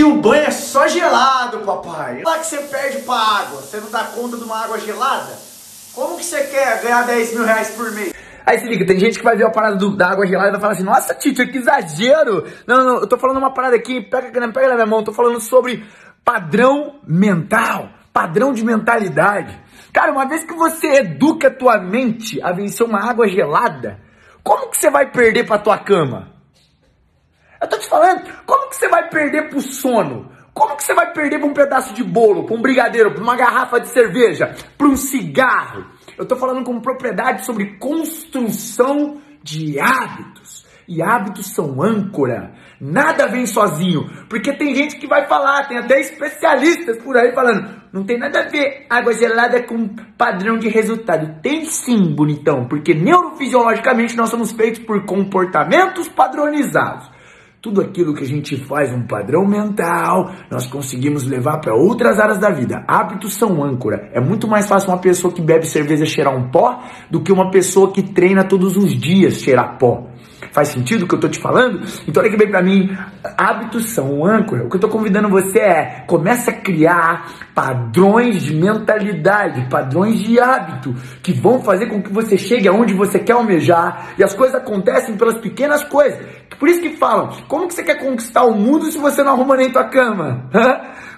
Que o banho é só gelado, papai. Lá que você perde pra água, você não dá conta de uma água gelada? Como que você quer ganhar 10 mil reais por mês? Aí se liga, tem gente que vai ver a parada do, da água gelada e vai falar assim, nossa, Tito, que exagero! Não, não, eu tô falando uma parada aqui, pega, pega na minha mão, tô falando sobre padrão mental, padrão de mentalidade. Cara, uma vez que você educa a tua mente a vencer uma água gelada, como que você vai perder pra tua cama? Eu tô te falando, como que você vai perder pro sono? Como que você vai perder pra um pedaço de bolo, pra um brigadeiro, pra uma garrafa de cerveja, pra um cigarro? Eu tô falando com propriedade sobre construção de hábitos. E hábitos são âncora. Nada vem sozinho. Porque tem gente que vai falar, tem até especialistas por aí falando, não tem nada a ver água gelada com padrão de resultado. Tem sim, bonitão, porque neurofisiologicamente nós somos feitos por comportamentos padronizados. Tudo aquilo que a gente faz um padrão mental, nós conseguimos levar para outras áreas da vida. Hábitos são âncora. É muito mais fácil uma pessoa que bebe cerveja cheirar um pó do que uma pessoa que treina todos os dias cheirar pó. Faz sentido o que eu tô te falando? Então olha que bem para mim, hábitos são âncora. O que eu tô convidando você é, comece a criar padrões de mentalidade, padrões de hábito que vão fazer com que você chegue aonde você quer almejar e as coisas acontecem pelas pequenas coisas. Por isso que falam, como que você quer conquistar o mundo se você não arruma nem tua cama?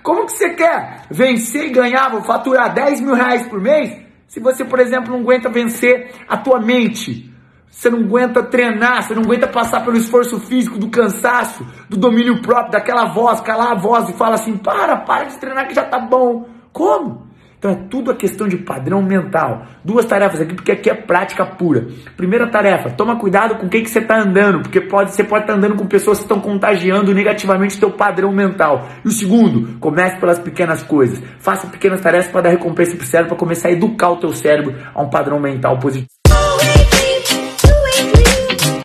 Como que você quer vencer e ganhar, vou faturar 10 mil reais por mês, se você, por exemplo, não aguenta vencer a tua mente? Você não aguenta treinar, você não aguenta passar pelo esforço físico, do cansaço, do domínio próprio, daquela voz, calar a voz e fala assim: para, para de treinar que já tá bom. Como? Então é tudo a questão de padrão mental. Duas tarefas aqui, porque aqui é prática pura. Primeira tarefa, toma cuidado com quem que você está andando, porque pode, você pode estar tá andando com pessoas que estão contagiando negativamente o teu padrão mental. E o segundo, comece pelas pequenas coisas. Faça pequenas tarefas para dar recompensa para o cérebro, para começar a educar o teu cérebro a um padrão mental positivo.